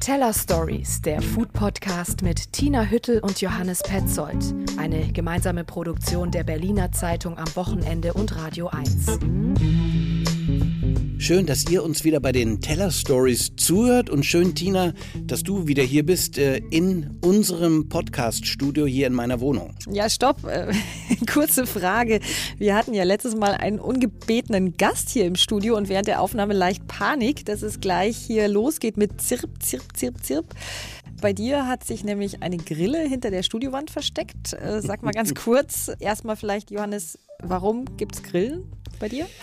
Teller Stories, der Food Podcast mit Tina Hüttel und Johannes Petzold. Eine gemeinsame Produktion der Berliner Zeitung am Wochenende und Radio 1. Schön, dass ihr uns wieder bei den Teller Stories zuhört und schön, Tina, dass du wieder hier bist äh, in unserem Podcast-Studio hier in meiner Wohnung. Ja, stopp. Äh, kurze Frage. Wir hatten ja letztes Mal einen ungebetenen Gast hier im Studio und während der Aufnahme leicht Panik, dass es gleich hier losgeht mit Zirp, Zirp, Zirp, Zirp. Bei dir hat sich nämlich eine Grille hinter der Studiowand versteckt. Äh, sag mal ganz kurz, erstmal vielleicht, Johannes, warum gibt es Grillen bei dir?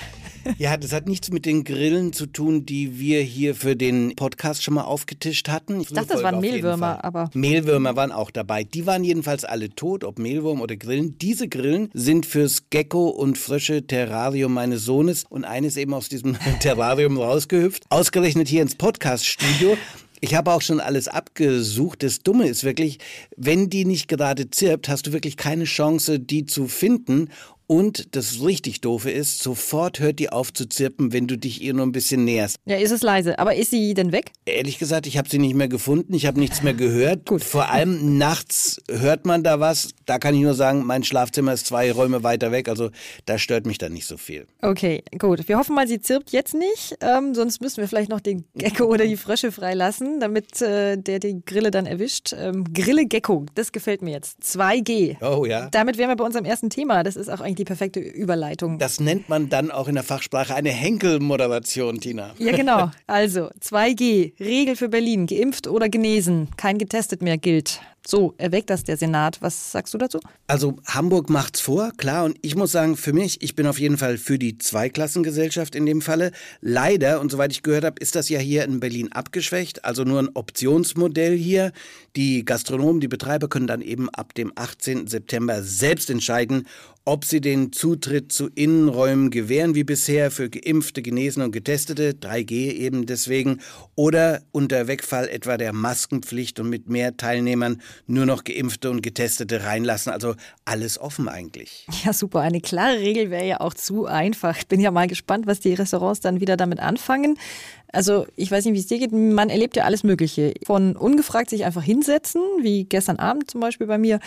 Ja, das hat nichts mit den Grillen zu tun, die wir hier für den Podcast schon mal aufgetischt hatten. Ich dachte, das waren Mehlwürmer, aber. Mehlwürmer waren auch dabei. Die waren jedenfalls alle tot, ob Mehlwurm oder Grillen. Diese Grillen sind fürs Gecko- und Frösche-Terrarium meines Sohnes und eines eben aus diesem Terrarium rausgehüpft. Ausgerechnet hier ins Podcast-Studio. Ich habe auch schon alles abgesucht. Das Dumme ist wirklich, wenn die nicht gerade zirpt, hast du wirklich keine Chance, die zu finden. Und das richtig Doofe ist, sofort hört die auf zu zirpen, wenn du dich ihr nur ein bisschen näherst. Ja, ist es leise. Aber ist sie denn weg? Ehrlich gesagt, ich habe sie nicht mehr gefunden. Ich habe nichts mehr gehört. Gut. Vor allem nachts hört man da was. Da kann ich nur sagen, mein Schlafzimmer ist zwei Räume weiter weg. Also da stört mich dann nicht so viel. Okay, gut. Wir hoffen mal, sie zirpt jetzt nicht. Ähm, sonst müssen wir vielleicht noch den Gecko oder die Frösche freilassen, damit äh, der die Grille dann erwischt. Ähm, Grille Gecko, das gefällt mir jetzt. 2G. Oh ja. Damit wären wir bei unserem ersten Thema. Das ist auch eigentlich die perfekte Überleitung. Das nennt man dann auch in der Fachsprache eine Henkel-Moderation, Tina. Ja, genau. Also 2G, Regel für Berlin, geimpft oder genesen, kein getestet mehr gilt. So erweckt das der Senat. Was sagst du dazu? Also Hamburg macht's vor, klar. Und ich muss sagen, für mich, ich bin auf jeden Fall für die Zweiklassengesellschaft in dem Falle. Leider, und soweit ich gehört habe, ist das ja hier in Berlin abgeschwächt. Also nur ein Optionsmodell hier. Die Gastronomen, die Betreiber können dann eben ab dem 18. September selbst entscheiden, ob sie den Zutritt zu Innenräumen gewähren wie bisher für Geimpfte, Genesene und Getestete, 3G eben deswegen, oder unter Wegfall etwa der Maskenpflicht und mit mehr Teilnehmern nur noch Geimpfte und Getestete reinlassen. Also alles offen eigentlich. Ja, super. Eine klare Regel wäre ja auch zu einfach. Ich bin ja mal gespannt, was die Restaurants dann wieder damit anfangen. Also ich weiß nicht, wie es dir geht. Man erlebt ja alles Mögliche. Von ungefragt sich einfach hinsetzen, wie gestern Abend zum Beispiel bei mir,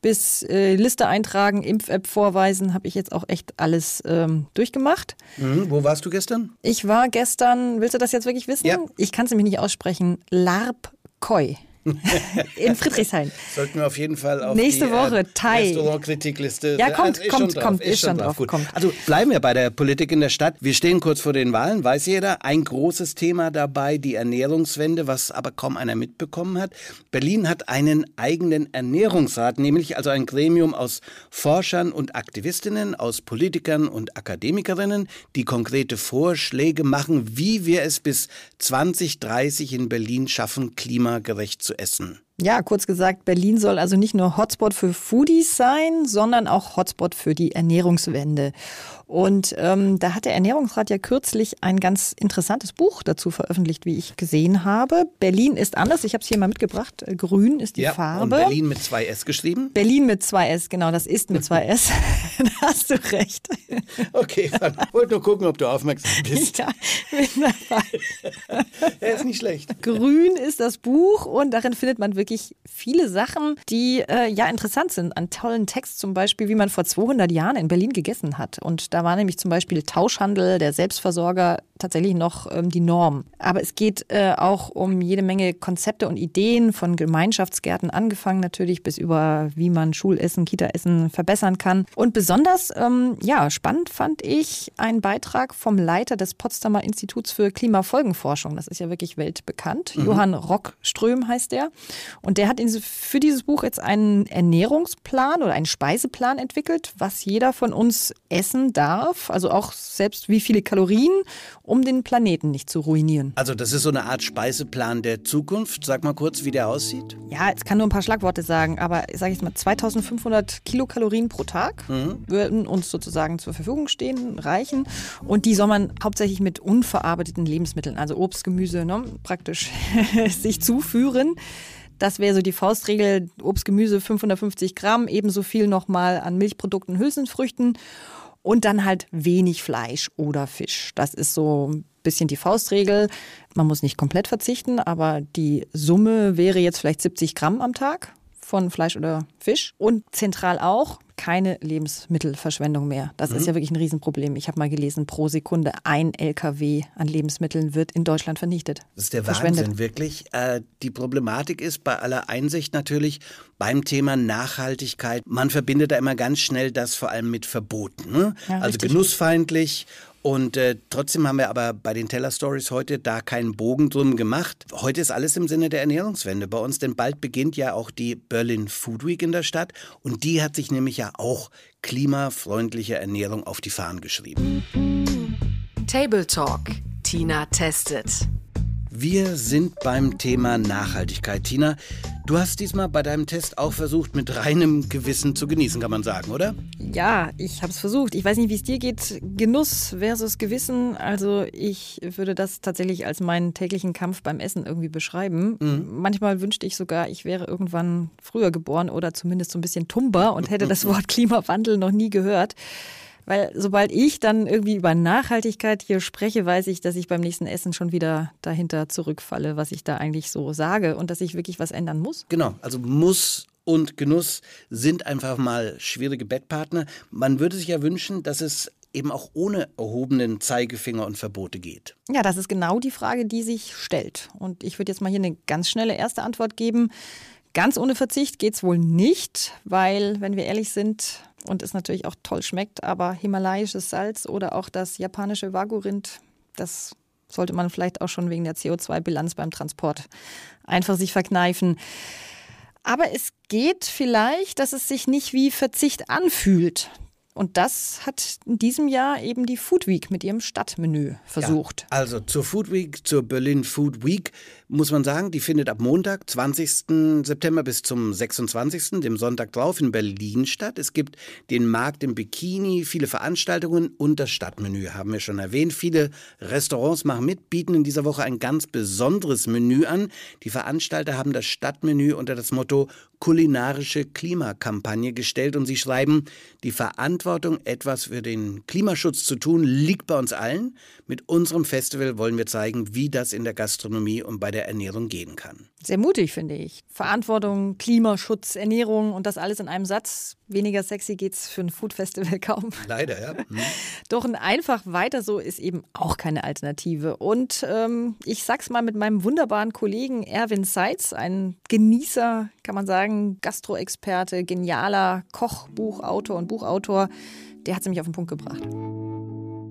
bis äh, Liste eintragen, Impf-App vorweisen, habe ich jetzt auch echt alles ähm, durchgemacht. Mhm. Wo warst du gestern? Ich war gestern, willst du das jetzt wirklich wissen? Ja. Ich kann es nämlich nicht aussprechen. Larp Koi. in Friedrichshain. Sollten wir auf jeden Fall auf Nächste die Woche, äh, Thai. Restaurant-Kritikliste. Ja, kommt, ist kommt, schon kommt, ist schon drauf. Gut. Gut. Also bleiben wir bei der Politik in der Stadt. Wir stehen kurz vor den Wahlen, weiß jeder. Ein großes Thema dabei, die Ernährungswende, was aber kaum einer mitbekommen hat. Berlin hat einen eigenen Ernährungsrat, nämlich also ein Gremium aus Forschern und Aktivistinnen, aus Politikern und Akademikerinnen, die konkrete Vorschläge machen, wie wir es bis 2030 in Berlin schaffen, klimagerecht zu essen. Ja, kurz gesagt, Berlin soll also nicht nur Hotspot für Foodies sein, sondern auch Hotspot für die Ernährungswende. Und ähm, da hat der Ernährungsrat ja kürzlich ein ganz interessantes Buch dazu veröffentlicht, wie ich gesehen habe. Berlin ist anders. Ich habe es hier mal mitgebracht. Grün ist die ja, Farbe. Und Berlin mit zwei S geschrieben? Berlin mit zwei S, genau. Das ist mit zwei S. da hast du recht. Okay, ich wollte nur gucken, ob du aufmerksam bist. Ja, bin dabei. Er ist nicht schlecht. Grün ist das Buch und darin findet man wirklich viele Sachen, die äh, ja interessant sind. An tollen Text zum Beispiel, wie man vor 200 Jahren in Berlin gegessen hat. Und da war nämlich zum Beispiel Tauschhandel, der Selbstversorger tatsächlich noch ähm, die Norm. Aber es geht äh, auch um jede Menge Konzepte und Ideen von Gemeinschaftsgärten angefangen natürlich bis über wie man Schulessen, Kitaessen verbessern kann. Und besonders ähm, ja spannend fand ich einen Beitrag vom Leiter des Potsdamer Instituts für Klimafolgenforschung. Das ist ja wirklich weltbekannt. Mhm. Johann Rockström heißt der. Und der hat für dieses Buch jetzt einen Ernährungsplan oder einen Speiseplan entwickelt, was jeder von uns essen darf. Also auch selbst wie viele Kalorien um den Planeten nicht zu ruinieren. Also das ist so eine Art Speiseplan der Zukunft. Sag mal kurz, wie der aussieht. Ja, es kann nur ein paar Schlagworte sagen, aber sage ich mal, 2500 Kilokalorien pro Tag mhm. würden uns sozusagen zur Verfügung stehen, reichen. Und die soll man hauptsächlich mit unverarbeiteten Lebensmitteln, also Obst, Gemüse, ne, praktisch sich zuführen. Das wäre so die Faustregel, Obst, Gemüse 550 Gramm, ebenso viel nochmal an Milchprodukten, Hülsenfrüchten und dann halt wenig Fleisch oder Fisch. Das ist so ein bisschen die Faustregel. Man muss nicht komplett verzichten, aber die Summe wäre jetzt vielleicht 70 Gramm am Tag von Fleisch oder Fisch. Und zentral auch keine Lebensmittelverschwendung mehr. Das mhm. ist ja wirklich ein Riesenproblem. Ich habe mal gelesen, pro Sekunde ein LKW an Lebensmitteln wird in Deutschland vernichtet. Das ist der Wahnsinn, wirklich. Äh, die Problematik ist bei aller Einsicht natürlich beim Thema Nachhaltigkeit, man verbindet da immer ganz schnell das vor allem mit Verboten. Ne? Ja, also richtig. genussfeindlich und äh, trotzdem haben wir aber bei den Teller Stories heute da keinen Bogen drum gemacht. Heute ist alles im Sinne der Ernährungswende bei uns, denn bald beginnt ja auch die Berlin Food Week in der Stadt und die hat sich nämlich ja auch klimafreundliche Ernährung auf die Fahnen geschrieben. Table Talk. Tina testet. Wir sind beim Thema Nachhaltigkeit. Tina, du hast diesmal bei deinem Test auch versucht, mit reinem Gewissen zu genießen, kann man sagen, oder? Ja, ich habe es versucht. Ich weiß nicht, wie es dir geht. Genuss versus Gewissen. Also ich würde das tatsächlich als meinen täglichen Kampf beim Essen irgendwie beschreiben. Mhm. Manchmal wünschte ich sogar, ich wäre irgendwann früher geboren oder zumindest so ein bisschen tumber und hätte das Wort Klimawandel noch nie gehört. Weil sobald ich dann irgendwie über Nachhaltigkeit hier spreche, weiß ich, dass ich beim nächsten Essen schon wieder dahinter zurückfalle, was ich da eigentlich so sage und dass ich wirklich was ändern muss. Genau, also muss und Genuss sind einfach mal schwierige Bettpartner. Man würde sich ja wünschen, dass es eben auch ohne erhobenen Zeigefinger und Verbote geht. Ja, das ist genau die Frage, die sich stellt. Und ich würde jetzt mal hier eine ganz schnelle erste Antwort geben. Ganz ohne Verzicht geht es wohl nicht, weil, wenn wir ehrlich sind, und es natürlich auch toll schmeckt, aber himalayisches Salz oder auch das japanische Wagyu-Rind, das sollte man vielleicht auch schon wegen der CO2-Bilanz beim Transport einfach sich verkneifen. Aber es geht vielleicht, dass es sich nicht wie Verzicht anfühlt. Und das hat in diesem Jahr eben die Food Week mit ihrem Stadtmenü versucht. Ja, also zur Food Week, zur Berlin Food Week muss man sagen, die findet ab Montag, 20. September bis zum 26., dem Sonntag drauf, in Berlin statt. Es gibt den Markt im Bikini, viele Veranstaltungen und das Stadtmenü haben wir schon erwähnt. Viele Restaurants machen mit, bieten in dieser Woche ein ganz besonderes Menü an. Die Veranstalter haben das Stadtmenü unter das Motto kulinarische Klimakampagne gestellt und sie schreiben, die Verantwortung, etwas für den Klimaschutz zu tun, liegt bei uns allen. Mit unserem Festival wollen wir zeigen, wie das in der Gastronomie und bei der Ernährung gehen kann. Sehr mutig, finde ich. Verantwortung, Klimaschutz, Ernährung und das alles in einem Satz. Weniger sexy geht's für ein Food-Festival kaum. Leider, ja. Hm. Doch ein einfach weiter so ist eben auch keine Alternative. Und ähm, ich sag's mal mit meinem wunderbaren Kollegen Erwin Seitz, ein Genießer, kann man sagen, Gastroexperte, genialer Kochbuchautor und Buchautor. Der hat es nämlich auf den Punkt gebracht.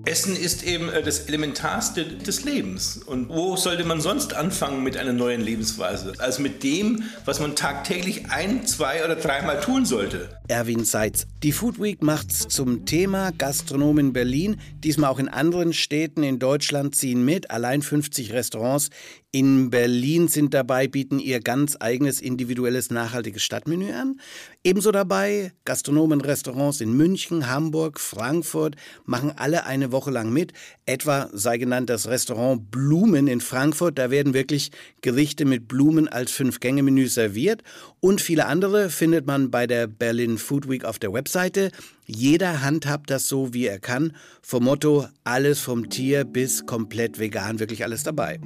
Essen ist eben äh, das Elementarste des Lebens. Und wo sollte man sonst anfangen mit einer neuen Lebensweise? Als mit dem, was man tagtäglich ein, zwei oder dreimal tun sollte. Erwin Seitz. Die Food Week macht's zum Thema Gastronom in Berlin. Diesmal auch in anderen Städten in Deutschland ziehen mit. Allein 50 Restaurants in Berlin sind dabei, bieten ihr ganz eigenes individuelles nachhaltiges Stadtmenü an. Ebenso dabei Gastronomen, Restaurants in München, Hamburg, Frankfurt machen alle eine Woche lang mit. Etwa sei genannt das Restaurant Blumen in Frankfurt. Da werden wirklich Gerichte mit Blumen als Fünf-Gänge-Menü serviert. Und viele andere findet man bei der Berlin Food Week auf der Webseite. Jeder handhabt das so, wie er kann. Vom Motto, alles vom Tier bis komplett vegan, wirklich alles dabei.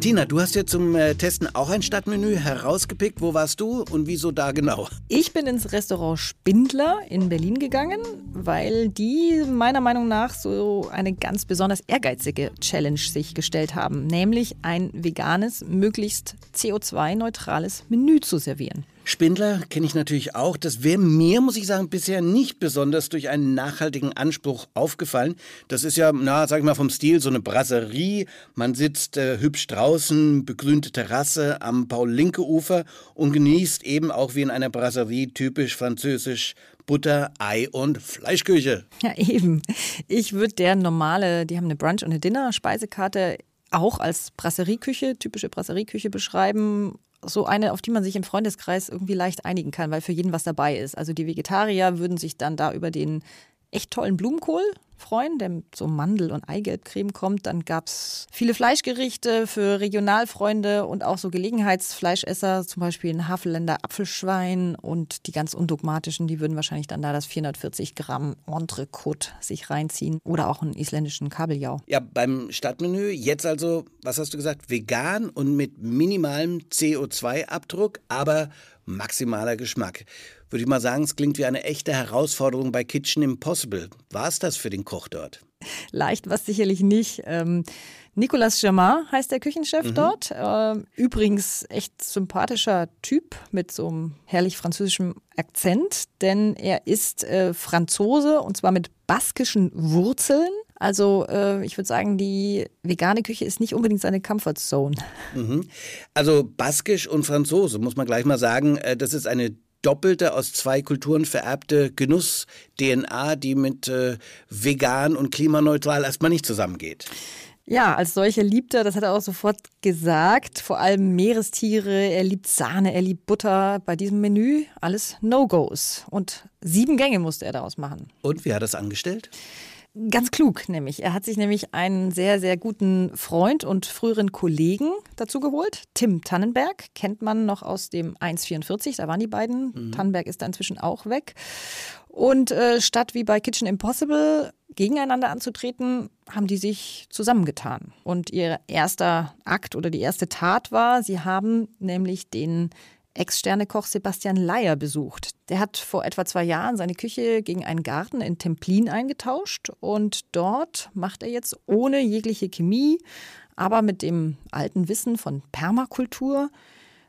Tina, du hast ja zum äh, Testen auch ein Stadtmenü herausgepickt. Wo warst du und wieso da genau? Ich bin ins Restaurant Spindler in Berlin gegangen, weil die meiner Meinung nach so eine ganz besonders ehrgeizige Challenge sich gestellt haben, nämlich ein veganes, möglichst CO2-neutrales Menü zu servieren. Spindler kenne ich natürlich auch. Das wäre mir, muss ich sagen, bisher nicht besonders durch einen nachhaltigen Anspruch aufgefallen. Das ist ja, na, sag ich mal, vom Stil so eine Brasserie. Man sitzt äh, hübsch draußen, begrünte Terrasse am Paul-Linke-Ufer und genießt eben auch wie in einer Brasserie typisch französisch Butter, Ei und Fleischküche. Ja, eben. Ich würde der normale, die haben eine Brunch- und eine Dinner-Speisekarte auch als Brasserieküche, typische Brasserieküche beschreiben so eine, auf die man sich im Freundeskreis irgendwie leicht einigen kann, weil für jeden was dabei ist. Also die Vegetarier würden sich dann da über den echt tollen Blumenkohl freuen, der mit so Mandel- und Eigelbcreme kommt. Dann gab es viele Fleischgerichte für Regionalfreunde und auch so Gelegenheitsfleischesser, zum Beispiel ein Havelländer Apfelschwein und die ganz undogmatischen, die würden wahrscheinlich dann da das 440 Gramm Entrecote sich reinziehen oder auch einen isländischen Kabeljau. Ja, beim Stadtmenü jetzt also, was hast du gesagt, vegan und mit minimalem CO2-Abdruck, aber maximaler Geschmack. Würde ich mal sagen, es klingt wie eine echte Herausforderung bei Kitchen Impossible. War es das für den Koch dort? Leicht war es sicherlich nicht. Ähm, Nicolas Germain heißt der Küchenchef mhm. dort. Ähm, übrigens echt sympathischer Typ mit so einem herrlich französischen Akzent, denn er ist äh, Franzose und zwar mit baskischen Wurzeln. Also äh, ich würde sagen, die vegane Küche ist nicht unbedingt seine Comfortzone. Mhm. Also baskisch und Franzose, muss man gleich mal sagen, äh, das ist eine doppelte aus zwei Kulturen vererbte Genuss-DNA, die mit äh, vegan und klimaneutral erstmal nicht zusammengeht. Ja, als solcher liebt er, das hat er auch sofort gesagt, vor allem Meerestiere, er liebt Sahne, er liebt Butter. Bei diesem Menü alles No-Gos. Und sieben Gänge musste er daraus machen. Und wie hat er das angestellt? Ganz klug, nämlich. Er hat sich nämlich einen sehr, sehr guten Freund und früheren Kollegen dazu geholt. Tim Tannenberg kennt man noch aus dem 1,44. Da waren die beiden. Mhm. Tannenberg ist da inzwischen auch weg. Und äh, statt wie bei Kitchen Impossible gegeneinander anzutreten, haben die sich zusammengetan. Und ihr erster Akt oder die erste Tat war, sie haben nämlich den Ex-Sternekoch Sebastian Leier besucht. Der hat vor etwa zwei Jahren seine Küche gegen einen Garten in Templin eingetauscht und dort macht er jetzt ohne jegliche Chemie, aber mit dem alten Wissen von Permakultur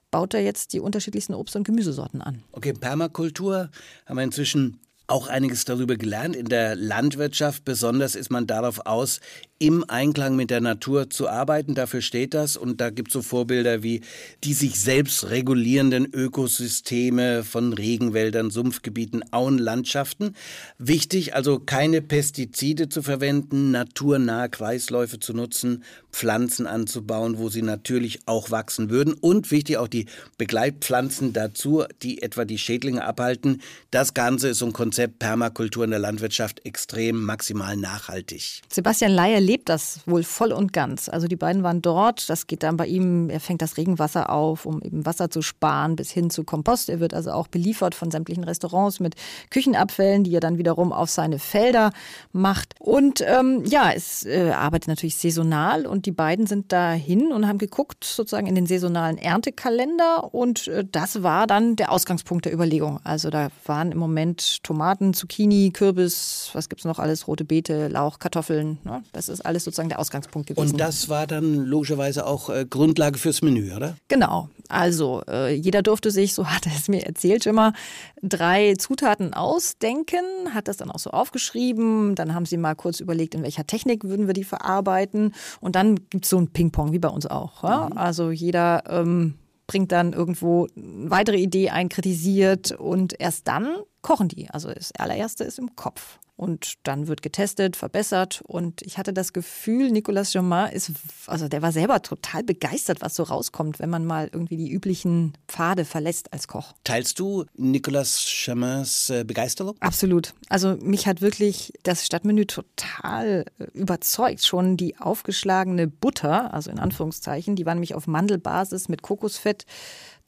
baut er jetzt die unterschiedlichsten Obst- und Gemüsesorten an. Okay, Permakultur haben wir inzwischen auch einiges darüber gelernt. In der Landwirtschaft besonders ist man darauf aus, im Einklang mit der Natur zu arbeiten. Dafür steht das. Und da gibt es so Vorbilder wie die sich selbst regulierenden Ökosysteme von Regenwäldern, Sumpfgebieten, Auenlandschaften. Wichtig, also keine Pestizide zu verwenden, naturnahe Kreisläufe zu nutzen, Pflanzen anzubauen, wo sie natürlich auch wachsen würden. Und wichtig auch die Begleitpflanzen dazu, die etwa die Schädlinge abhalten. Das Ganze ist so ein Konzept Permakultur in der Landwirtschaft extrem maximal nachhaltig. Sebastian Leier lebt das wohl voll und ganz. Also die beiden waren dort. Das geht dann bei ihm, er fängt das Regenwasser auf, um eben Wasser zu sparen, bis hin zu Kompost. Er wird also auch beliefert von sämtlichen Restaurants mit Küchenabfällen, die er dann wiederum auf seine Felder macht. Und ähm, ja, es äh, arbeitet natürlich saisonal und die beiden sind dahin und haben geguckt, sozusagen in den saisonalen Erntekalender. Und äh, das war dann der Ausgangspunkt der Überlegung. Also da waren im Moment Tomaten, Zucchini, Kürbis, was gibt es noch alles, rote Beete, Lauch, Kartoffeln. Ne? Das ist ist alles sozusagen der Ausgangspunkt gewesen. Und das war dann logischerweise auch äh, Grundlage fürs Menü, oder? Genau. Also äh, jeder durfte sich, so hat er es mir erzählt, immer drei Zutaten ausdenken, hat das dann auch so aufgeschrieben. Dann haben sie mal kurz überlegt, in welcher Technik würden wir die verarbeiten. Und dann gibt es so ein Ping-Pong, wie bei uns auch. Ja? Mhm. Also jeder ähm, bringt dann irgendwo eine weitere Idee ein, kritisiert und erst dann kochen die. Also das allererste ist im Kopf. Und dann wird getestet, verbessert. Und ich hatte das Gefühl, Nicolas Germain ist, also der war selber total begeistert, was so rauskommt, wenn man mal irgendwie die üblichen Pfade verlässt als Koch. Teilst du Nicolas Germains äh, Begeisterung? Absolut. Also mich hat wirklich das Stadtmenü total äh, überzeugt. Schon die aufgeschlagene Butter, also in Anführungszeichen, die war nämlich auf Mandelbasis mit Kokosfett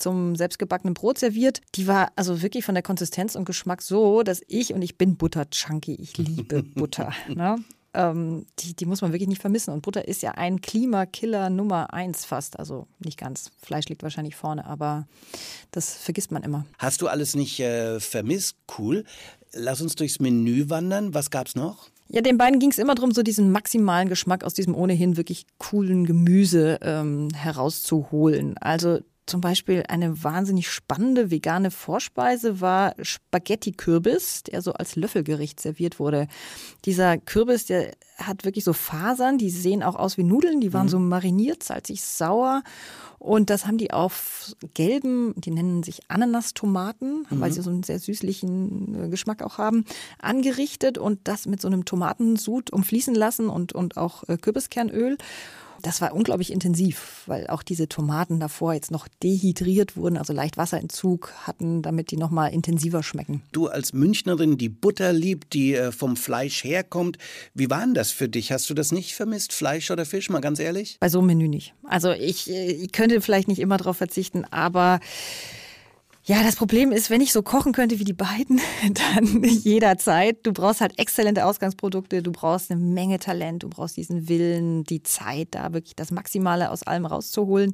zum selbstgebackenen Brot serviert. Die war also wirklich von der Konsistenz und Geschmack so, dass ich, und ich bin Butter-Chunky, ich liebe Butter. ne? ähm, die, die muss man wirklich nicht vermissen. Und Butter ist ja ein Klimakiller Nummer eins fast. Also nicht ganz. Fleisch liegt wahrscheinlich vorne, aber das vergisst man immer. Hast du alles nicht äh, vermisst? Cool. Lass uns durchs Menü wandern. Was gab's noch? Ja, den beiden ging es immer darum, so diesen maximalen Geschmack aus diesem ohnehin wirklich coolen Gemüse ähm, herauszuholen. Also zum Beispiel eine wahnsinnig spannende vegane Vorspeise war Spaghetti-Kürbis, der so als Löffelgericht serviert wurde. Dieser Kürbis, der hat wirklich so Fasern, die sehen auch aus wie Nudeln, die waren mhm. so mariniert, salzig sauer. Und das haben die auf gelben, die nennen sich Ananas-Tomaten, mhm. weil sie so einen sehr süßlichen äh, Geschmack auch haben, angerichtet und das mit so einem Tomatensud umfließen lassen und, und auch äh, Kürbiskernöl. Das war unglaublich intensiv, weil auch diese Tomaten davor jetzt noch dehydriert wurden, also leicht Wasserentzug hatten, damit die noch mal intensiver schmecken. Du als Münchnerin, die Butter liebt, die äh, vom Fleisch herkommt, wie war denn das für dich? Hast du das nicht vermisst, Fleisch oder Fisch, mal ganz ehrlich? Bei so einem Menü nicht. Also ich, äh, ich könnte vielleicht nicht immer darauf verzichten, aber ja, das Problem ist, wenn ich so kochen könnte wie die beiden, dann jederzeit. Du brauchst halt exzellente Ausgangsprodukte, du brauchst eine Menge Talent, du brauchst diesen Willen, die Zeit, da wirklich das Maximale aus allem rauszuholen.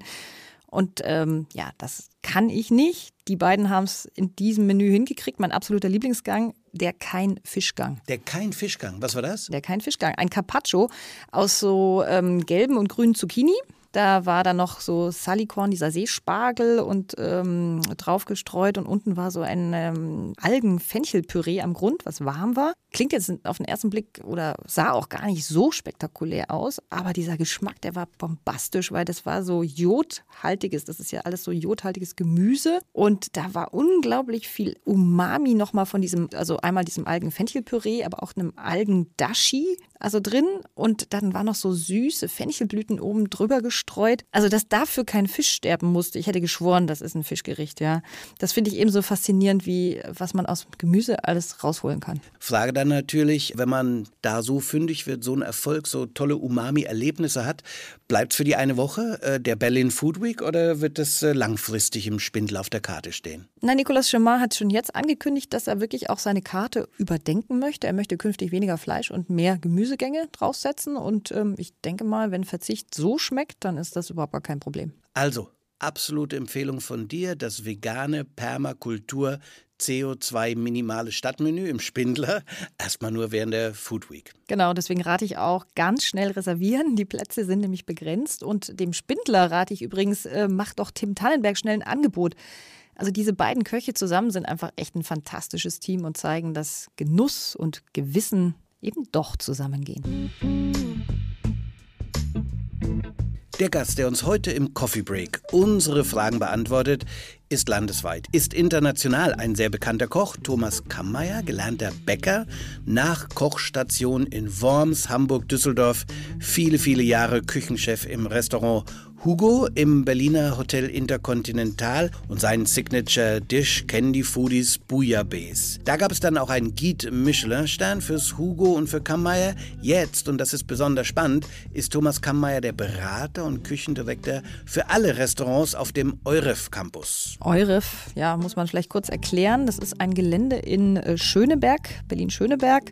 Und ähm, ja, das kann ich nicht. Die beiden haben es in diesem Menü hingekriegt. Mein absoluter Lieblingsgang, der kein Fischgang. Der kein Fischgang, was war das? Der kein Fischgang. Ein Carpaccio aus so ähm, gelben und grünen Zucchini da war dann noch so Salikorn, dieser Seespargel und ähm, drauf gestreut und unten war so ein ähm, Algen-Fenchelpüree am Grund, was warm war. Klingt jetzt auf den ersten Blick oder sah auch gar nicht so spektakulär aus, aber dieser Geschmack, der war bombastisch, weil das war so jodhaltiges, das ist ja alles so jodhaltiges Gemüse und da war unglaublich viel Umami nochmal von diesem, also einmal diesem Algen-Fenchelpüree, aber auch einem Algen-Dashi, also drin und dann war noch so süße Fenchelblüten oben drüber gestreut. Also, dass dafür kein Fisch sterben musste. Ich hätte geschworen, das ist ein Fischgericht, ja. Das finde ich ebenso faszinierend, wie was man aus Gemüse alles rausholen kann. Frage dann natürlich, wenn man da so fündig wird, so einen Erfolg, so tolle Umami-Erlebnisse hat, bleibt es für die eine Woche äh, der Berlin Food Week oder wird es äh, langfristig im Spindel auf der Karte stehen? Na, Nicolas Chemin hat schon jetzt angekündigt, dass er wirklich auch seine Karte überdenken möchte. Er möchte künftig weniger Fleisch und mehr Gemüse Gemüsegänge draufsetzen. Und ähm, ich denke mal, wenn Verzicht so schmeckt, dann ist das überhaupt gar kein Problem. Also, absolute Empfehlung von dir, das vegane Permakultur CO2-minimale Stadtmenü im Spindler. Erstmal nur während der Food Week. Genau, deswegen rate ich auch ganz schnell reservieren. Die Plätze sind nämlich begrenzt. Und dem Spindler rate ich übrigens, äh, macht doch Tim Tannenberg schnell ein Angebot. Also diese beiden Köche zusammen sind einfach echt ein fantastisches Team und zeigen, dass Genuss und Gewissen eben doch zusammengehen. Der Gast, der uns heute im Coffee Break unsere Fragen beantwortet, ist landesweit, ist international ein sehr bekannter Koch, Thomas Kammeyer, gelernter Bäcker, nach Kochstation in Worms, Hamburg, Düsseldorf, viele, viele Jahre Küchenchef im Restaurant Hugo im Berliner Hotel Intercontinental und seinen Signature Dish die Foodies Bouillabaisse. Da gab es dann auch einen Guide Michelin-Stern fürs Hugo und für Kammeyer. Jetzt, und das ist besonders spannend, ist Thomas Kammeyer der Berater und Küchendirektor für alle Restaurants auf dem Euref Campus. Euref, ja, muss man vielleicht kurz erklären. Das ist ein Gelände in äh, Schöneberg, Berlin-Schöneberg.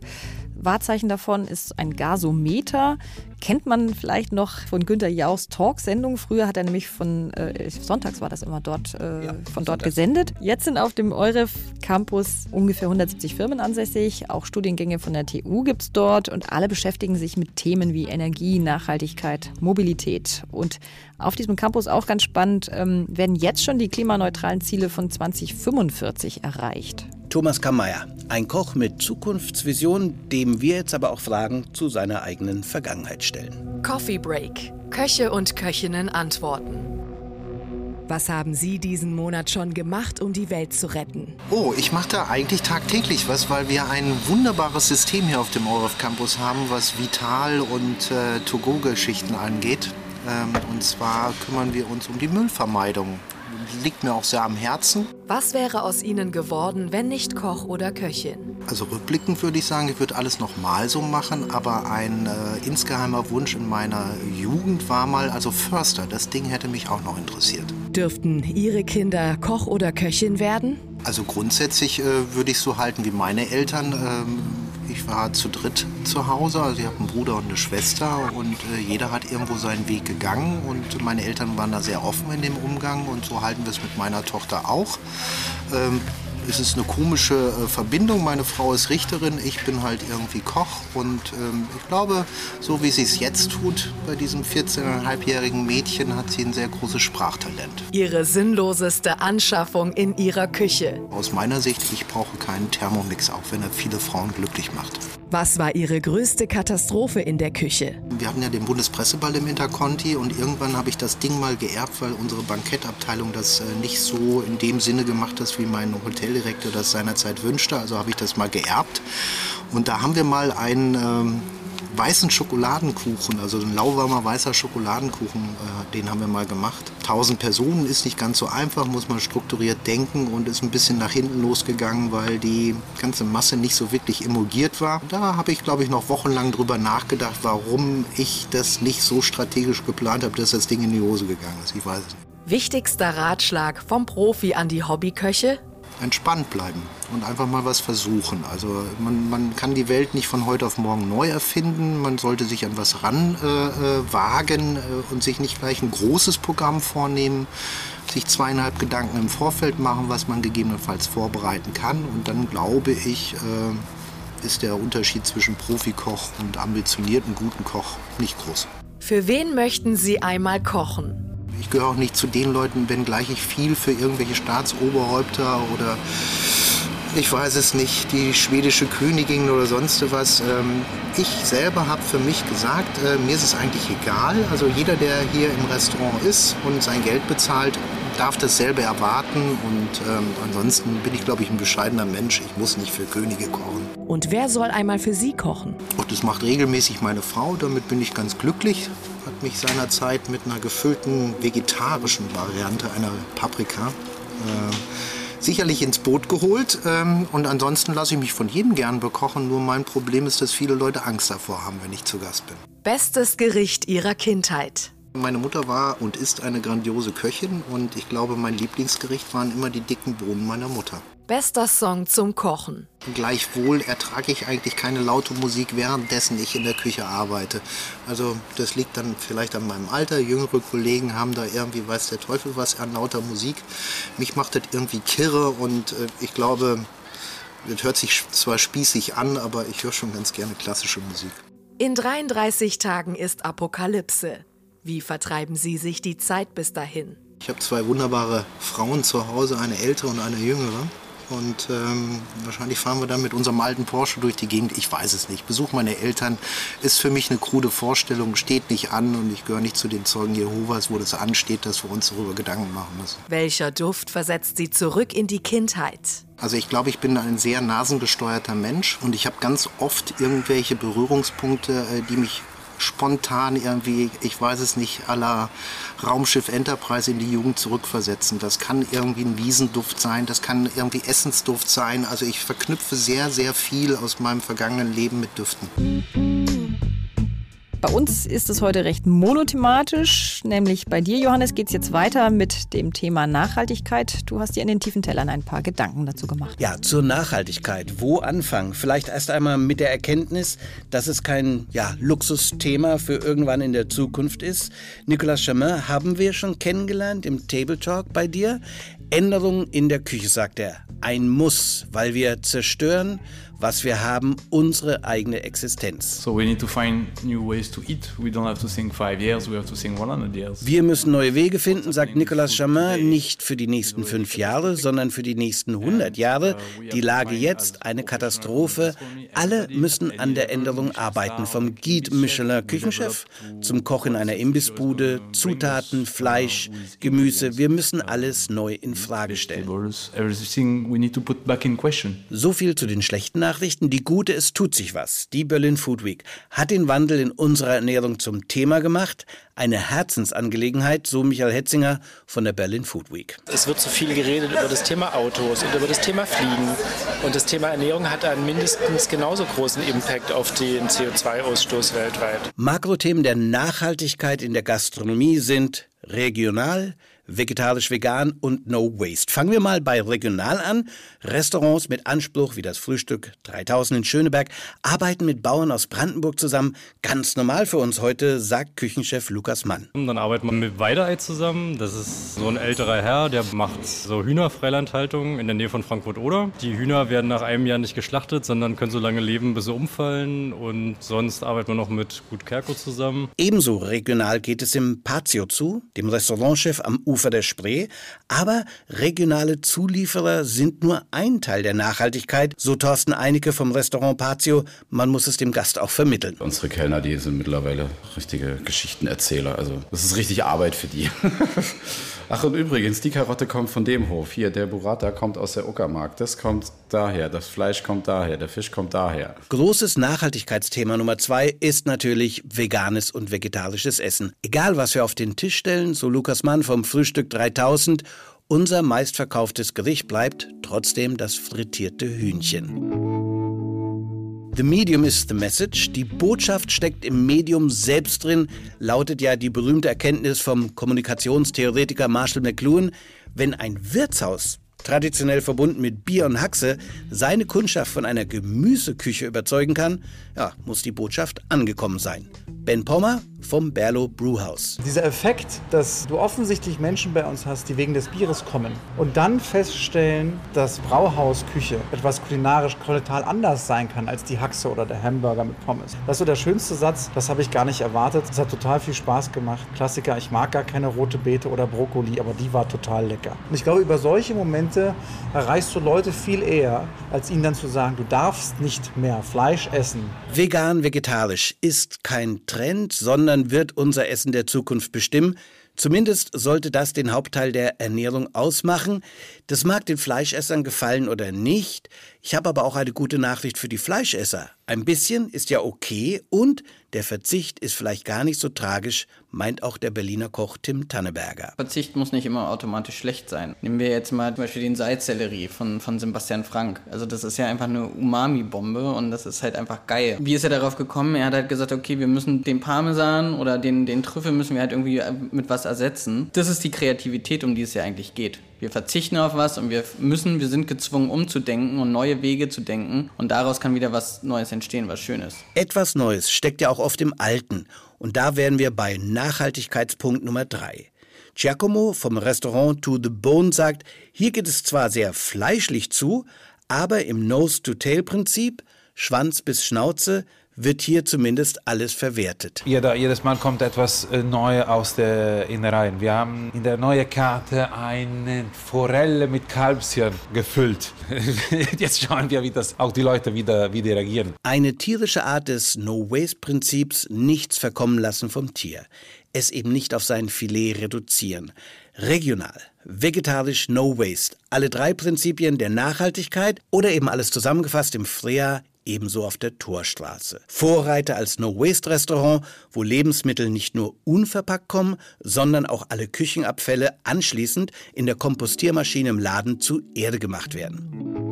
Wahrzeichen davon ist ein Gasometer. Kennt man vielleicht noch von Günter Jauchs Talksendung. Früher hat er nämlich von, äh, sonntags war das immer dort, äh, ja, von dort gesendet. Jetzt sind auf dem Euref Campus ungefähr 170 Firmen ansässig. Auch Studiengänge von der TU gibt es dort und alle beschäftigen sich mit Themen wie Energie, Nachhaltigkeit, Mobilität. Und auf diesem Campus auch ganz spannend, ähm, werden jetzt schon die klimaneutralen Ziele von 2045 erreicht. Thomas Kammeyer, ein Koch mit Zukunftsvision, dem wir jetzt aber auch Fragen zu seiner eigenen Vergangenheit stellen. Coffee Break. Köche und Köchinnen antworten. Was haben Sie diesen Monat schon gemacht, um die Welt zu retten? Oh, ich mache da eigentlich tagtäglich was, weil wir ein wunderbares System hier auf dem Orov Campus haben, was Vital- und äh, To-Go-Geschichten angeht. Ähm, und zwar kümmern wir uns um die Müllvermeidung liegt mir auch sehr am Herzen. Was wäre aus Ihnen geworden, wenn nicht Koch oder Köchin? Also rückblickend würde ich sagen, ich würde alles nochmal so machen, aber ein äh, insgeheimer Wunsch in meiner Jugend war mal, also Förster, das Ding hätte mich auch noch interessiert. Dürften Ihre Kinder Koch oder Köchin werden? Also grundsätzlich äh, würde ich so halten wie meine Eltern. Ähm, ich war zu dritt zu Hause, also ich habe einen Bruder und eine Schwester und äh, jeder hat irgendwo seinen Weg gegangen und meine Eltern waren da sehr offen in dem Umgang und so halten wir es mit meiner Tochter auch. Ähm, es ist eine komische äh, Verbindung. Meine Frau ist Richterin, ich bin halt irgendwie Koch und ähm, ich glaube, so wie sie es jetzt tut bei diesem 14,5-jährigen Mädchen, hat sie ein sehr großes Sprachtalent. Ihre sinnloseste Anschaffung in ihrer Küche. Aus meiner Sicht, ich brauche keinen Thermomix, auch wenn er viele Frauen glücklich macht. Was war Ihre größte Katastrophe in der Küche? Wir hatten ja den Bundespresseball im Interconti und irgendwann habe ich das Ding mal geerbt, weil unsere Bankettabteilung das äh, nicht so in dem Sinne gemacht hat, wie mein Hoteldirektor das seinerzeit wünschte. Also habe ich das mal geerbt. Und da haben wir mal einen ähm, weißen Schokoladenkuchen, also ein lauwarmer weißer Schokoladenkuchen, äh, den haben wir mal gemacht. 1000 Personen ist nicht ganz so einfach, muss man strukturiert denken und ist ein bisschen nach hinten losgegangen, weil die ganze Masse nicht so wirklich emulgiert war. Da habe ich, glaube ich, noch wochenlang drüber nachgedacht, warum ich das nicht so strategisch geplant habe, dass das Ding in die Hose gegangen ist. Ich weiß es nicht. Wichtigster Ratschlag vom Profi an die Hobbyköche? Entspannt bleiben und einfach mal was versuchen. Also man, man kann die Welt nicht von heute auf morgen neu erfinden. Man sollte sich an was ranwagen äh, äh, und sich nicht gleich ein großes Programm vornehmen, sich zweieinhalb Gedanken im Vorfeld machen, was man gegebenenfalls vorbereiten kann. Und dann glaube ich, äh, ist der Unterschied zwischen Profikoch und ambitionierten guten Koch nicht groß. Für wen möchten Sie einmal kochen? Ich gehöre auch nicht zu den Leuten, wenngleich ich viel für irgendwelche Staatsoberhäupter oder ich weiß es nicht, die schwedische Königin oder sonst was. Ähm, ich selber habe für mich gesagt, äh, mir ist es eigentlich egal. Also jeder, der hier im Restaurant ist und sein Geld bezahlt, darf dasselbe erwarten. Und ähm, ansonsten bin ich, glaube ich, ein bescheidener Mensch. Ich muss nicht für Könige kochen. Und wer soll einmal für Sie kochen? Und das macht regelmäßig meine Frau. Damit bin ich ganz glücklich hat mich seinerzeit mit einer gefüllten vegetarischen Variante einer Paprika äh, sicherlich ins Boot geholt. Ähm, und ansonsten lasse ich mich von jedem gern bekochen. Nur mein Problem ist, dass viele Leute Angst davor haben, wenn ich zu Gast bin. Bestes Gericht Ihrer Kindheit. Meine Mutter war und ist eine grandiose Köchin und ich glaube, mein Lieblingsgericht waren immer die dicken Bohnen meiner Mutter. Bester Song zum Kochen. Gleichwohl ertrage ich eigentlich keine laute Musik, währenddessen ich in der Küche arbeite. Also das liegt dann vielleicht an meinem Alter. Jüngere Kollegen haben da irgendwie, weiß der Teufel was, an lauter Musik. Mich macht das irgendwie kirre und äh, ich glaube, das hört sich zwar spießig an, aber ich höre schon ganz gerne klassische Musik. In 33 Tagen ist Apokalypse. Wie vertreiben Sie sich die Zeit bis dahin? Ich habe zwei wunderbare Frauen zu Hause, eine ältere und eine jüngere. Und ähm, wahrscheinlich fahren wir dann mit unserem alten Porsche durch die Gegend. Ich weiß es nicht. Besuch meiner Eltern ist für mich eine krude Vorstellung, steht nicht an und ich gehöre nicht zu den Zeugen Jehovas, wo das ansteht, dass wir uns darüber Gedanken machen müssen. Welcher Duft versetzt Sie zurück in die Kindheit? Also ich glaube, ich bin ein sehr nasengesteuerter Mensch und ich habe ganz oft irgendwelche Berührungspunkte, äh, die mich spontan irgendwie, ich weiß es nicht, aller Raumschiff Enterprise in die Jugend zurückversetzen. Das kann irgendwie ein Wiesenduft sein, das kann irgendwie Essensduft sein. Also ich verknüpfe sehr, sehr viel aus meinem vergangenen Leben mit Düften. Bei uns ist es heute recht monothematisch, nämlich bei dir, Johannes, geht es jetzt weiter mit dem Thema Nachhaltigkeit. Du hast dir in den tiefen Tellern ein paar Gedanken dazu gemacht. Ja, zur Nachhaltigkeit. Wo anfangen? Vielleicht erst einmal mit der Erkenntnis, dass es kein ja, Luxusthema für irgendwann in der Zukunft ist. Nicolas Chamin haben wir schon kennengelernt im Table Talk bei dir. Änderungen in der Küche, sagt er. Ein Muss, weil wir zerstören, was wir haben, unsere eigene Existenz. So we need to find new ways to eat. We don't have to think five years, we have to think 100 years. Wir müssen neue Wege finden, sagt Nicolas Chamin, nicht für die nächsten fünf Jahre, sondern für die nächsten 100 Jahre. Die Lage jetzt eine Katastrophe. Alle müssen an der Änderung arbeiten, vom Guide Michelin Küchenchef zum Koch in einer Imbissbude, Zutaten, Fleisch, Gemüse. Wir müssen alles neu in Frage stellen. So viel zu den schlechten Nachrichten. Die gute, es tut sich was. Die Berlin Food Week hat den Wandel in unserer Ernährung zum Thema gemacht. Eine Herzensangelegenheit, so Michael Hetzinger von der Berlin Food Week. Es wird so viel geredet über das Thema Autos und über das Thema Fliegen. Und das Thema Ernährung hat einen mindestens genauso großen Impact auf den CO2-Ausstoß weltweit. Makrothemen der Nachhaltigkeit in der Gastronomie sind regional, vegetarisch-vegan und No Waste. Fangen wir mal bei regional an. Restaurants mit Anspruch wie das Frühstück 3000 in Schöneberg arbeiten mit Bauern aus Brandenburg zusammen. Ganz normal für uns heute, sagt Küchenchef Lukas Mann. Dann arbeitet man mit Weideei zusammen. Das ist so ein älterer Herr, der macht so Hühnerfreilandhaltung in der Nähe von Frankfurt-Oder. Die Hühner werden nach einem Jahr nicht geschlachtet, sondern können so lange leben, bis sie umfallen. Und sonst arbeitet man noch mit Gut Kerko zusammen. Ebenso regional geht es im Patio zu, dem Restaurantchef am Ufer Ufer der Spree, aber regionale Zulieferer sind nur ein Teil der Nachhaltigkeit, so Thorsten Einecke vom Restaurant Patio. Man muss es dem Gast auch vermitteln. Unsere Kellner, die sind mittlerweile richtige Geschichtenerzähler. Also das ist richtig Arbeit für die. Ach und übrigens, die Karotte kommt von dem Hof. Hier, der Burrata kommt aus der Uckermark. Das kommt daher, das Fleisch kommt daher, der Fisch kommt daher. Großes Nachhaltigkeitsthema Nummer zwei ist natürlich veganes und vegetarisches Essen. Egal, was wir auf den Tisch stellen, so Lukas Mann vom Frühstück 3000, unser meistverkauftes Gericht bleibt trotzdem das frittierte Hühnchen. The Medium is the Message. Die Botschaft steckt im Medium selbst drin, lautet ja die berühmte Erkenntnis vom Kommunikationstheoretiker Marshall McLuhan. Wenn ein Wirtshaus traditionell verbunden mit Bier und Haxe, seine Kundschaft von einer Gemüseküche überzeugen kann, ja, muss die Botschaft angekommen sein. Ben Pommer vom Berlo Brewhouse. Dieser Effekt, dass du offensichtlich Menschen bei uns hast, die wegen des Bieres kommen und dann feststellen, dass Brauhausküche etwas kulinarisch total anders sein kann als die Haxe oder der Hamburger mit Pommes. Das ist so der schönste Satz, das habe ich gar nicht erwartet. Es hat total viel Spaß gemacht. Klassiker, ich mag gar keine rote Beete oder Brokkoli, aber die war total lecker. Und ich glaube, über solche Momente erreichst du Leute viel eher, als ihnen dann zu sagen, du darfst nicht mehr Fleisch essen. Vegan, vegetarisch ist kein Trend, sondern wird unser Essen der Zukunft bestimmen. Zumindest sollte das den Hauptteil der Ernährung ausmachen. Das mag den Fleischessern gefallen oder nicht. Ich habe aber auch eine gute Nachricht für die Fleischesser. Ein bisschen ist ja okay und der Verzicht ist vielleicht gar nicht so tragisch, meint auch der Berliner Koch Tim Tanneberger. Verzicht muss nicht immer automatisch schlecht sein. Nehmen wir jetzt mal zum Beispiel den Salzsellerie von, von Sebastian Frank. Also das ist ja einfach eine Umami-Bombe und das ist halt einfach geil. Wie ist er darauf gekommen? Er hat halt gesagt, okay, wir müssen den Parmesan oder den, den Trüffel müssen wir halt irgendwie mit was ersetzen. Das ist die Kreativität, um die es ja eigentlich geht. Wir verzichten auf was und wir müssen, wir sind gezwungen umzudenken und neue Wege zu denken und daraus kann wieder was Neues entstehen, was Schönes. Etwas Neues steckt ja auch oft im Alten und da wären wir bei Nachhaltigkeitspunkt Nummer drei. Giacomo vom Restaurant To the Bone sagt, hier geht es zwar sehr fleischlich zu, aber im Nose-to-Tail-Prinzip, Schwanz bis Schnauze, wird hier zumindest alles verwertet. Jeder, jedes Mal kommt etwas äh, Neues aus der Innereien. Wir haben in der neuen Karte eine Forelle mit Kalbshirn gefüllt. Jetzt schauen wir, wie das auch die Leute wieder, wieder reagieren. Eine tierische Art des No-Waste-Prinzips, nichts verkommen lassen vom Tier. Es eben nicht auf sein Filet reduzieren. Regional, vegetarisch, No Waste. Alle drei Prinzipien der Nachhaltigkeit oder eben alles zusammengefasst im Freya ebenso auf der Torstraße. Vorreiter als No-Waste-Restaurant, wo Lebensmittel nicht nur unverpackt kommen, sondern auch alle Küchenabfälle anschließend in der Kompostiermaschine im Laden zu Erde gemacht werden.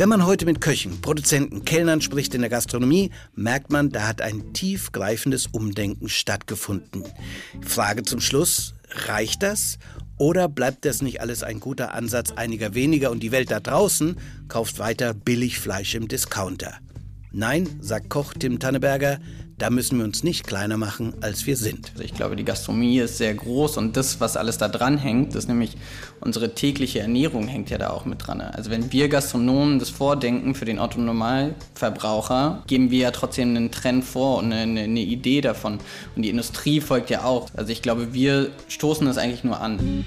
Wenn man heute mit Köchen, Produzenten, Kellnern spricht in der Gastronomie, merkt man, da hat ein tiefgreifendes Umdenken stattgefunden. Frage zum Schluss, reicht das? Oder bleibt das nicht alles ein guter Ansatz einiger weniger und die Welt da draußen kauft weiter billig Fleisch im Discounter? Nein, sagt Koch Tim Tanneberger, da müssen wir uns nicht kleiner machen, als wir sind. Also ich glaube, die Gastronomie ist sehr groß und das, was alles da dran hängt, ist nämlich unsere tägliche Ernährung hängt ja da auch mit dran. Also wenn wir Gastronomen das vordenken für den Autonormalverbraucher, geben wir ja trotzdem einen Trend vor und eine, eine Idee davon. Und die Industrie folgt ja auch. Also ich glaube, wir stoßen das eigentlich nur an.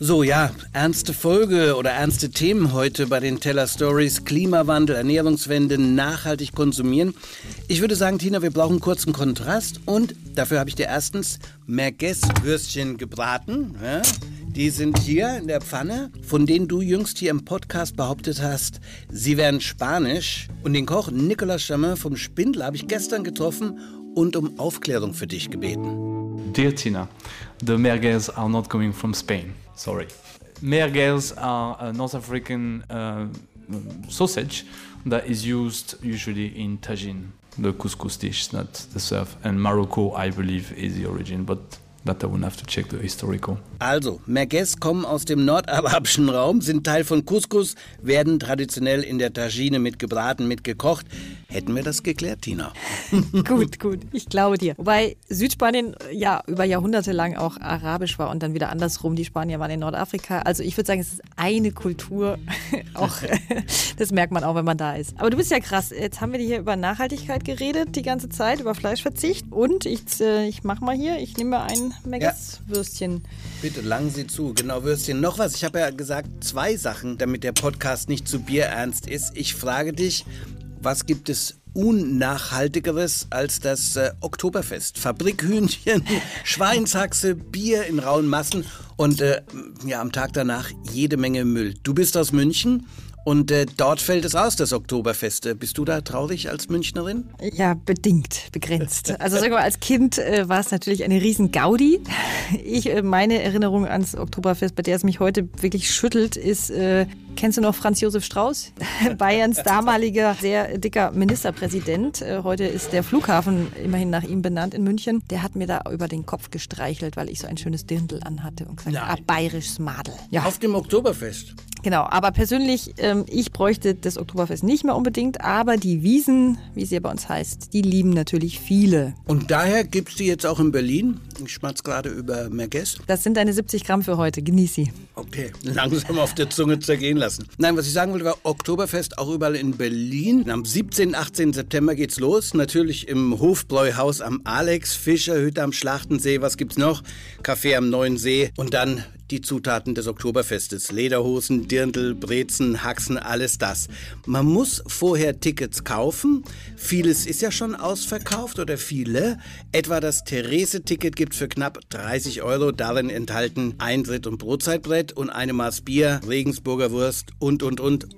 So, ja, ernste Folge oder ernste Themen heute bei den Teller Stories. Klimawandel, Ernährungswende, nachhaltig konsumieren. Ich würde sagen, Tina, wir brauchen kurzen Kontrast und dafür habe ich dir erstens Merguez-Würstchen gebraten. Ja, die sind hier in der Pfanne, von denen du jüngst hier im Podcast behauptet hast, sie wären spanisch. Und den Koch Nicolas Chamin vom Spindler habe ich gestern getroffen und um Aufklärung für dich gebeten. Dear Tina, the merguez are not coming from Spain. Sorry. Merguez are a North African uh, sausage that is used usually in tagine, the couscous dish that they serve. And Morocco, I believe, is the origin, but that I would have to check the historical. Also, Merguez kommen aus dem nordarabischen Raum, sind Teil von Couscous, werden traditionell in der Tagine mit gebraten, mit gekocht. Hätten wir das geklärt, Tina? gut, gut. Ich glaube dir. Wobei Südspanien ja über Jahrhunderte lang auch arabisch war und dann wieder andersrum. Die Spanier waren in Nordafrika. Also ich würde sagen, es ist eine Kultur. auch, das merkt man auch, wenn man da ist. Aber du bist ja krass. Jetzt haben wir hier über Nachhaltigkeit geredet die ganze Zeit, über Fleischverzicht. Und ich, ich mache mal hier, ich nehme ein Megas-Würstchen. Ja. Bitte, langen Sie zu. Genau, Würstchen. Noch was. Ich habe ja gesagt, zwei Sachen, damit der Podcast nicht zu bierernst ist. Ich frage dich, was gibt es unnachhaltigeres als das äh, Oktoberfest? Fabrikhühnchen, Schweinshaxe, Bier in rauen Massen und äh, ja, am Tag danach jede Menge Müll. Du bist aus München. Und äh, dort fällt es aus, das Oktoberfest. Äh, bist du da traurig als Münchnerin? Ja, bedingt, begrenzt. Also sagen wir, als Kind äh, war es natürlich eine riesen Gaudi. Ich, äh, meine Erinnerung ans Oktoberfest, bei der es mich heute wirklich schüttelt, ist, äh, kennst du noch Franz Josef Strauß? Bayerns damaliger sehr dicker Ministerpräsident. Äh, heute ist der Flughafen immerhin nach ihm benannt in München. Der hat mir da über den Kopf gestreichelt, weil ich so ein schönes Dirndl anhatte und gesagt, ah, bayerisches Madel. Ja. Auf dem Oktoberfest. Genau, aber persönlich, ähm, ich bräuchte das Oktoberfest nicht mehr unbedingt, aber die Wiesen, wie sie bei uns heißt, die lieben natürlich viele. Und daher gibt es die jetzt auch in Berlin? Ich schmatz gerade über Merges. Das sind deine 70 Gramm für heute, genieß sie. Okay, langsam auf der Zunge zergehen lassen. Nein, was ich sagen wollte, war Oktoberfest auch überall in Berlin. Am 17. 18. September geht's los. Natürlich im Hofbräuhaus am Alex, Fischerhütte am Schlachtensee. Was gibt's noch? Café am Neuen See. Und dann die Zutaten des Oktoberfestes. Lederhosen, Dirndl, Brezen, Haxen, alles das. Man muss vorher Tickets kaufen. Vieles ist ja schon ausverkauft oder viele. Etwa das Therese-Ticket gibt für knapp 30 Euro. Darin enthalten Eintritt und Brotzeitbrett und eine Maß Bier, Regensburger Wurst und, und, und.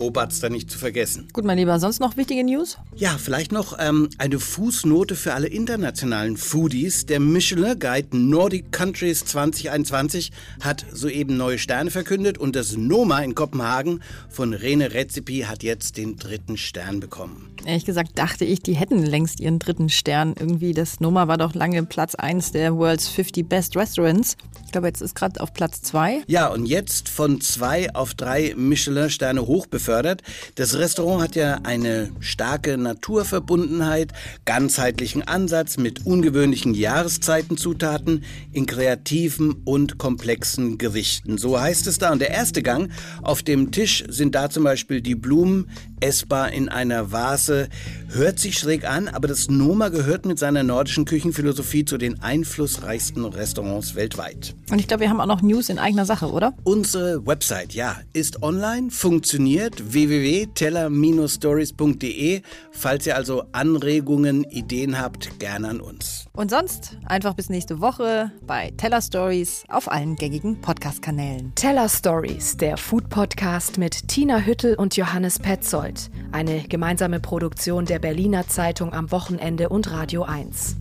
Da nicht zu vergessen. Gut, mein Lieber, sonst noch wichtige News? Ja, vielleicht noch ähm, eine Fußnote für alle internationalen Foodies. Der Michelin Guide Nordic Countries 2021 hat soeben neue Sterne verkündet und das Noma in Kopenhagen von Rene Rezipi hat jetzt den dritten Stern bekommen. Ehrlich gesagt dachte ich, die hätten längst ihren dritten Stern. Irgendwie, das Noma war doch lange Platz 1 der World's 50 Best Restaurants. Ich glaube, jetzt ist gerade auf Platz 2. Ja, und jetzt von zwei auf drei Michelin-Sterne hoch befördert. Das Restaurant hat ja eine starke Naturverbundenheit, ganzheitlichen Ansatz mit ungewöhnlichen Jahreszeitenzutaten in kreativen und komplexen Gerichten. So heißt es da. Und der erste Gang auf dem Tisch sind da zum Beispiel die Blumen essbar in einer Vase. Hört sich schräg an, aber das Noma gehört mit seiner nordischen Küchenphilosophie zu den einflussreichsten Restaurants weltweit. Und ich glaube, wir haben auch noch News in eigener Sache, oder? Unsere Website, ja, ist online, funktioniert www.teller-stories.de. Falls ihr also Anregungen, Ideen habt, gerne an uns. Und sonst einfach bis nächste Woche bei Teller Stories auf allen gängigen Podcast-Kanälen. Teller Stories, der Food-Podcast mit Tina Hüttel und Johannes Petzold. Eine gemeinsame Produktion der Berliner Zeitung am Wochenende und Radio 1.